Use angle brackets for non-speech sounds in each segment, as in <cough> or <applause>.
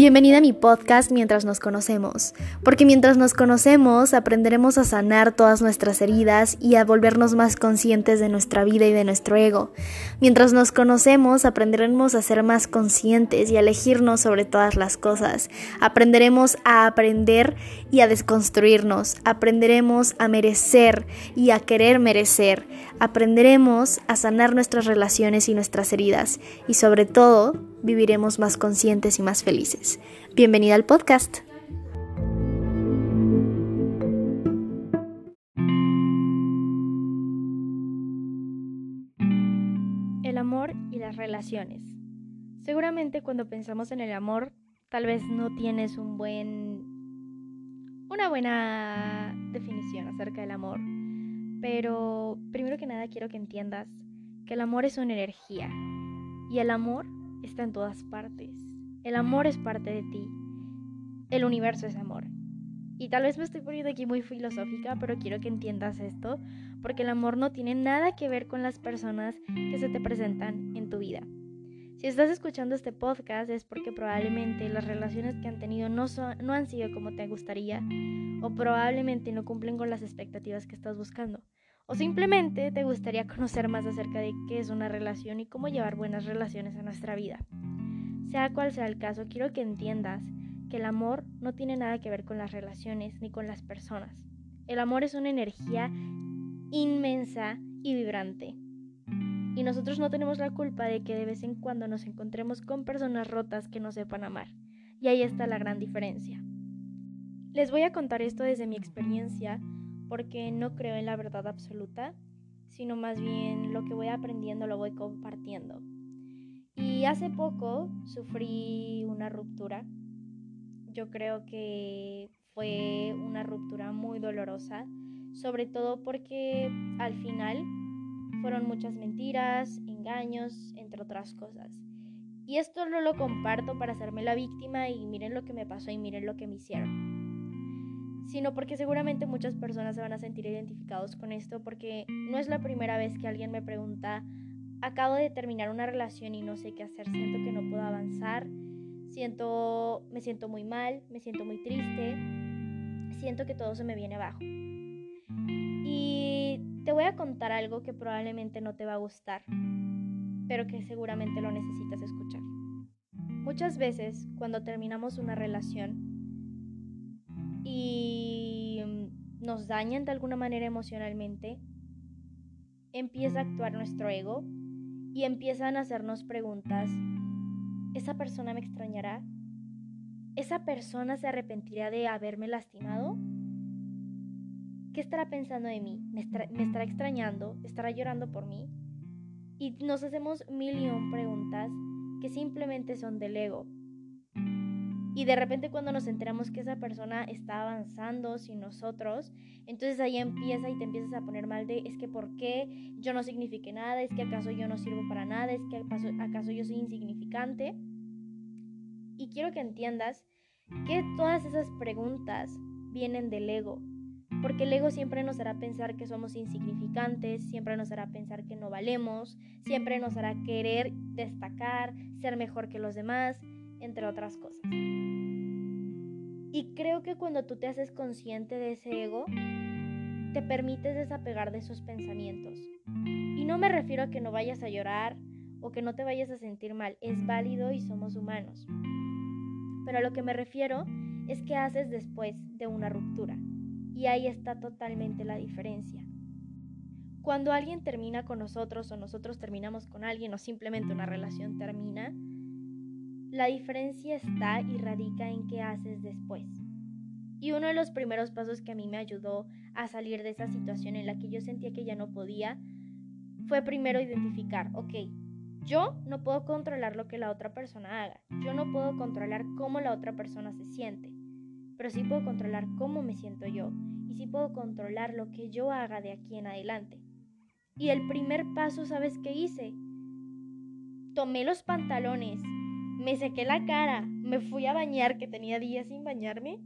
Bienvenida a mi podcast Mientras nos conocemos, porque mientras nos conocemos aprenderemos a sanar todas nuestras heridas y a volvernos más conscientes de nuestra vida y de nuestro ego. Mientras nos conocemos aprenderemos a ser más conscientes y a elegirnos sobre todas las cosas. Aprenderemos a aprender y a desconstruirnos. Aprenderemos a merecer y a querer merecer. Aprenderemos a sanar nuestras relaciones y nuestras heridas y sobre todo viviremos más conscientes y más felices. Bienvenida al podcast. El amor y las relaciones. Seguramente cuando pensamos en el amor, tal vez no tienes un buen una buena definición acerca del amor. Pero primero que nada quiero que entiendas que el amor es una energía y el amor está en todas partes. El amor es parte de ti. El universo es amor. Y tal vez me estoy poniendo aquí muy filosófica, pero quiero que entiendas esto, porque el amor no tiene nada que ver con las personas que se te presentan en tu vida. Si estás escuchando este podcast es porque probablemente las relaciones que han tenido no, no han sido como te gustaría o probablemente no cumplen con las expectativas que estás buscando. O simplemente te gustaría conocer más acerca de qué es una relación y cómo llevar buenas relaciones a nuestra vida. Sea cual sea el caso, quiero que entiendas que el amor no tiene nada que ver con las relaciones ni con las personas. El amor es una energía inmensa y vibrante. Y nosotros no tenemos la culpa de que de vez en cuando nos encontremos con personas rotas que no sepan amar. Y ahí está la gran diferencia. Les voy a contar esto desde mi experiencia porque no creo en la verdad absoluta, sino más bien lo que voy aprendiendo lo voy compartiendo. Y hace poco sufrí una ruptura. Yo creo que fue una ruptura muy dolorosa, sobre todo porque al final fueron muchas mentiras, engaños, entre otras cosas. Y esto no lo comparto para hacerme la víctima y miren lo que me pasó y miren lo que me hicieron sino porque seguramente muchas personas se van a sentir identificados con esto porque no es la primera vez que alguien me pregunta, acabo de terminar una relación y no sé qué hacer, siento que no puedo avanzar, siento, me siento muy mal, me siento muy triste, siento que todo se me viene abajo. Y te voy a contar algo que probablemente no te va a gustar, pero que seguramente lo necesitas escuchar. Muchas veces cuando terminamos una relación, y mm, nos dañan de alguna manera emocionalmente, empieza a actuar nuestro ego y empiezan a hacernos preguntas. ¿Esa persona me extrañará? ¿Esa persona se arrepentirá de haberme lastimado? ¿Qué estará pensando de mí? ¿Me, estará extrañando? ¿Estará llorando por mí? Y nos hacemos mil y un preguntas que simplemente son del ego, y de repente cuando nos enteramos que esa persona está avanzando sin nosotros, entonces ahí empieza y te empiezas a poner mal de es que por qué yo no signifique nada, es que acaso yo no sirvo para nada, es que acaso, yo soy insignificante. Y quiero que entiendas que todas esas preguntas vienen del ego, porque el ego siempre nos hará pensar que somos insignificantes, siempre nos hará pensar que no valemos, siempre nos hará querer destacar, ser mejor que los demás, entre otras cosas. Y creo que cuando tú te haces consciente de ese ego, te permites desapegar de esos pensamientos. Y no me refiero a que no vayas a llorar o que no te vayas a sentir mal, es válido y somos humanos. Pero a lo que me refiero es que haces después de una ruptura. Y ahí está totalmente la diferencia. Cuando alguien termina con nosotros o nosotros terminamos con alguien o simplemente una relación termina, la diferencia está y radica en qué haces después. Y uno de los primeros pasos que a mí me ayudó a salir de esa situación en la que yo sentía que ya no podía fue primero identificar, ok, yo no puedo controlar lo que la otra persona haga, yo no puedo controlar cómo la otra persona se siente, pero sí puedo controlar cómo me siento yo y sí puedo controlar lo que yo haga de aquí en adelante. Y el primer paso, ¿sabes qué hice? Tomé los pantalones me sequé la cara, me fui a bañar, que tenía días sin bañarme,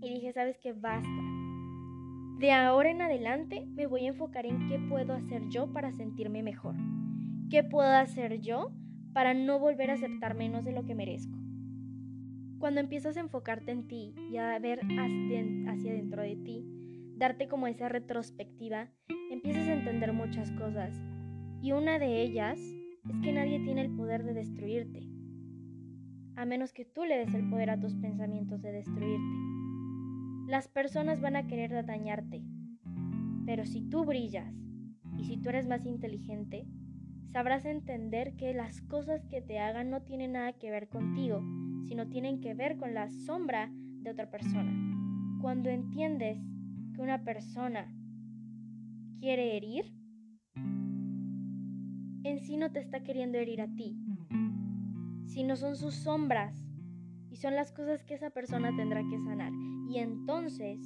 y dije, ¿sabes qué? Basta. De ahora en adelante me voy a enfocar en qué puedo hacer yo para sentirme mejor. ¿Qué puedo hacer yo para no volver a aceptar menos de lo que merezco? Cuando empiezas a enfocarte en ti y a ver hacia dentro de ti, darte como esa retrospectiva, empiezas a entender muchas cosas. Y una de ellas es que nadie tiene el poder de destruirte, a menos que tú le des el poder a tus pensamientos de destruirte. Las personas van a querer dañarte, pero si tú brillas y si tú eres más inteligente, sabrás entender que las cosas que te hagan no tienen nada que ver contigo, sino tienen que ver con la sombra de otra persona. Cuando entiendes que una persona quiere herir, en sí no te está queriendo herir a ti, sino son sus sombras y son las cosas que esa persona tendrá que sanar. Y entonces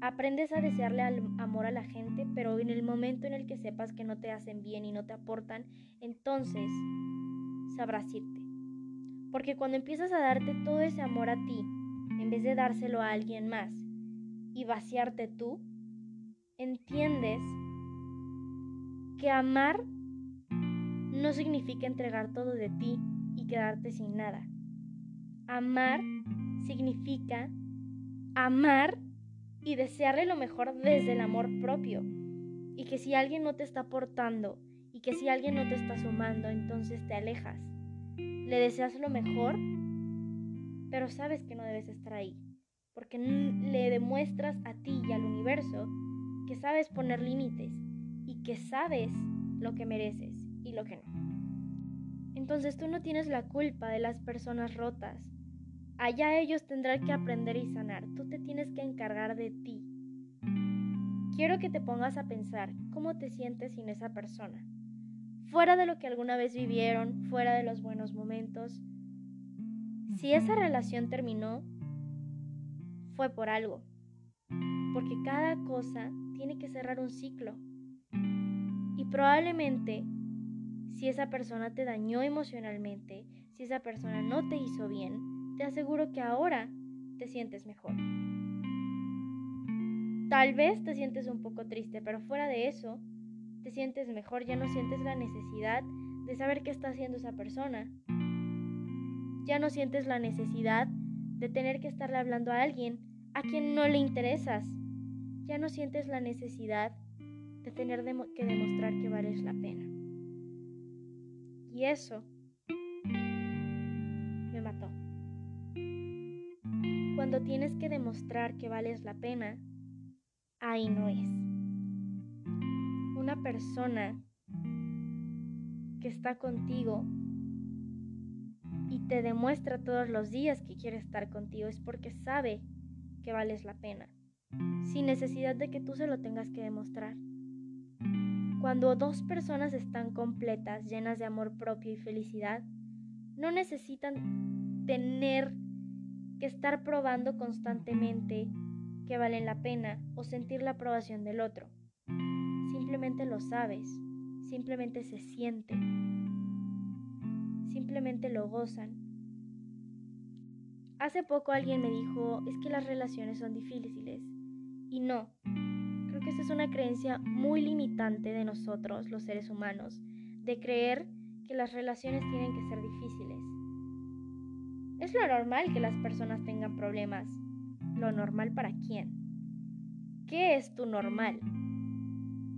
aprendes a desearle amor a la gente, pero en el momento en el que sepas que no te hacen bien y no te aportan, entonces sabrás irte. Porque cuando empiezas a darte todo ese amor a ti, en vez de dárselo a alguien más y vaciarte tú, entiendes que amar no significa entregar todo de ti y quedarte sin nada. Amar significa amar y desearle lo mejor desde el amor propio. Y que si alguien no te está aportando y que si alguien no te está sumando, entonces te alejas. Le deseas lo mejor, pero sabes que no debes estar ahí. Porque le demuestras a ti y al universo que sabes poner límites y que sabes lo que mereces y lo que no. Entonces tú no tienes la culpa de las personas rotas. Allá ellos tendrán que aprender y sanar. Tú te tienes que encargar de ti. Quiero que te pongas a pensar cómo te sientes sin esa persona. Fuera de lo que alguna vez vivieron, fuera de los buenos momentos. Si esa relación terminó, fue por algo. Porque cada cosa tiene que cerrar un ciclo. Y probablemente si esa persona te dañó emocionalmente, si esa persona no te hizo bien, te aseguro que ahora te sientes mejor. Tal vez te sientes un poco triste, pero fuera de eso, te sientes mejor, ya no sientes la necesidad de saber qué está haciendo esa persona. Ya no sientes la necesidad de tener que estarle hablando a alguien a quien no le interesas. Ya no sientes la necesidad de tener que demostrar que vales la pena. Y eso me mató. Cuando tienes que demostrar que vales la pena, ahí no es. Una persona que está contigo y te demuestra todos los días que quiere estar contigo es porque sabe que vales la pena, sin necesidad de que tú se lo tengas que demostrar. Cuando dos personas están completas, llenas de amor propio y felicidad, no necesitan tener que estar probando constantemente que valen la pena o sentir la aprobación del otro. Simplemente lo sabes, simplemente se siente, simplemente lo gozan. Hace poco alguien me dijo, es que las relaciones son difíciles. Y no, que esa es una creencia muy limitante de nosotros, los seres humanos, de creer que las relaciones tienen que ser difíciles. Es lo normal que las personas tengan problemas. ¿Lo normal para quién? ¿Qué es tu normal?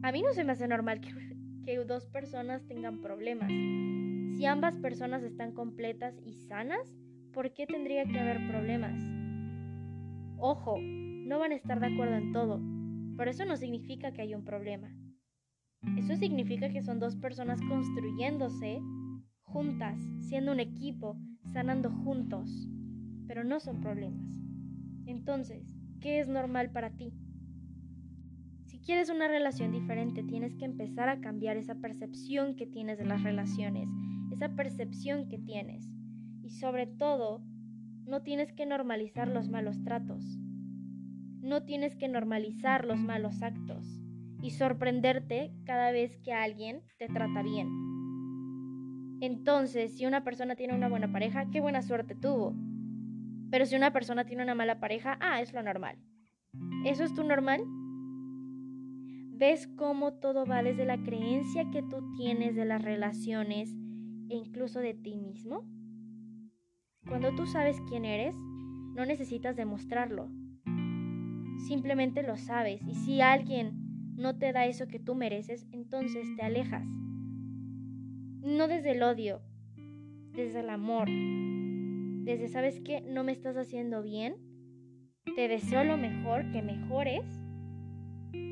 A mí no se me hace normal que, <laughs> que dos personas tengan problemas. Si ambas personas están completas y sanas, ¿por qué tendría que haber problemas? Ojo, no van a estar de acuerdo en todo, pero eso no significa que hay un problema. Eso significa que son dos personas construyéndose juntas, siendo un equipo, sanando juntos. Pero no son problemas. Entonces, ¿qué es normal para ti? Si quieres una relación diferente, tienes que empezar a cambiar esa percepción que tienes de las relaciones, esa percepción que tienes. Y sobre todo, no tienes que normalizar los malos tratos. No tienes que normalizar los malos actos y sorprenderte cada vez que alguien te trata bien. Entonces, si una persona tiene una buena pareja, qué buena suerte tuvo. Pero si una persona tiene una mala pareja, ah, es lo normal. ¿Eso es tu normal? ¿Ves cómo todo va desde la creencia que tú tienes de las relaciones e incluso de ti mismo? Cuando tú sabes quién eres, no necesitas demostrarlo. Simplemente lo sabes y si alguien no te da eso que tú mereces, entonces te alejas. No desde el odio, desde el amor. Desde, ¿sabes qué? No me estás haciendo bien. Te deseo lo mejor, que mejores.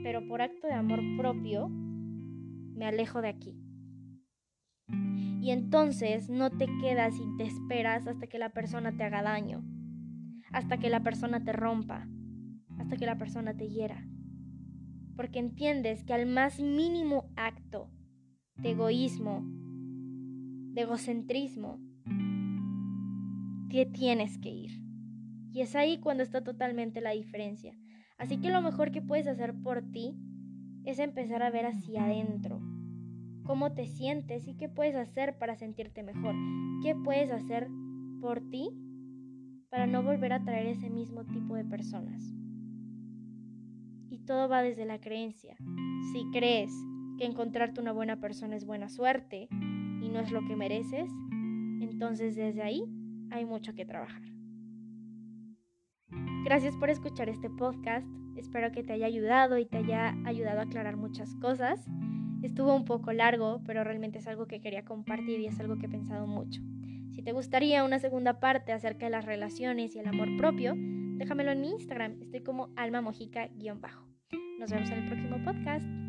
Pero por acto de amor propio, me alejo de aquí. Y entonces no te quedas y te esperas hasta que la persona te haga daño, hasta que la persona te rompa, hasta que la persona te hiera. Porque entiendes que al más mínimo acto de egoísmo, de egocentrismo, te tienes que ir. Y es ahí cuando está totalmente la diferencia. Así que lo mejor que puedes hacer por ti es empezar a ver hacia adentro. Cómo te sientes y qué puedes hacer para sentirte mejor. ¿Qué puedes hacer por ti para no volver a traer ese mismo tipo de personas? Y todo va desde la creencia. Si crees que encontrarte una buena persona es buena suerte y no es lo que mereces, entonces desde ahí hay mucho que trabajar. Gracias por escuchar este podcast. Espero que te haya ayudado y te haya ayudado a aclarar muchas cosas. Estuvo un poco largo, pero realmente es algo que quería compartir y es algo que he pensado mucho. Si te gustaría una segunda parte acerca de las relaciones y el amor propio, déjamelo en mi Instagram. Estoy como almamojica-bajo. Nos vemos en el próximo podcast.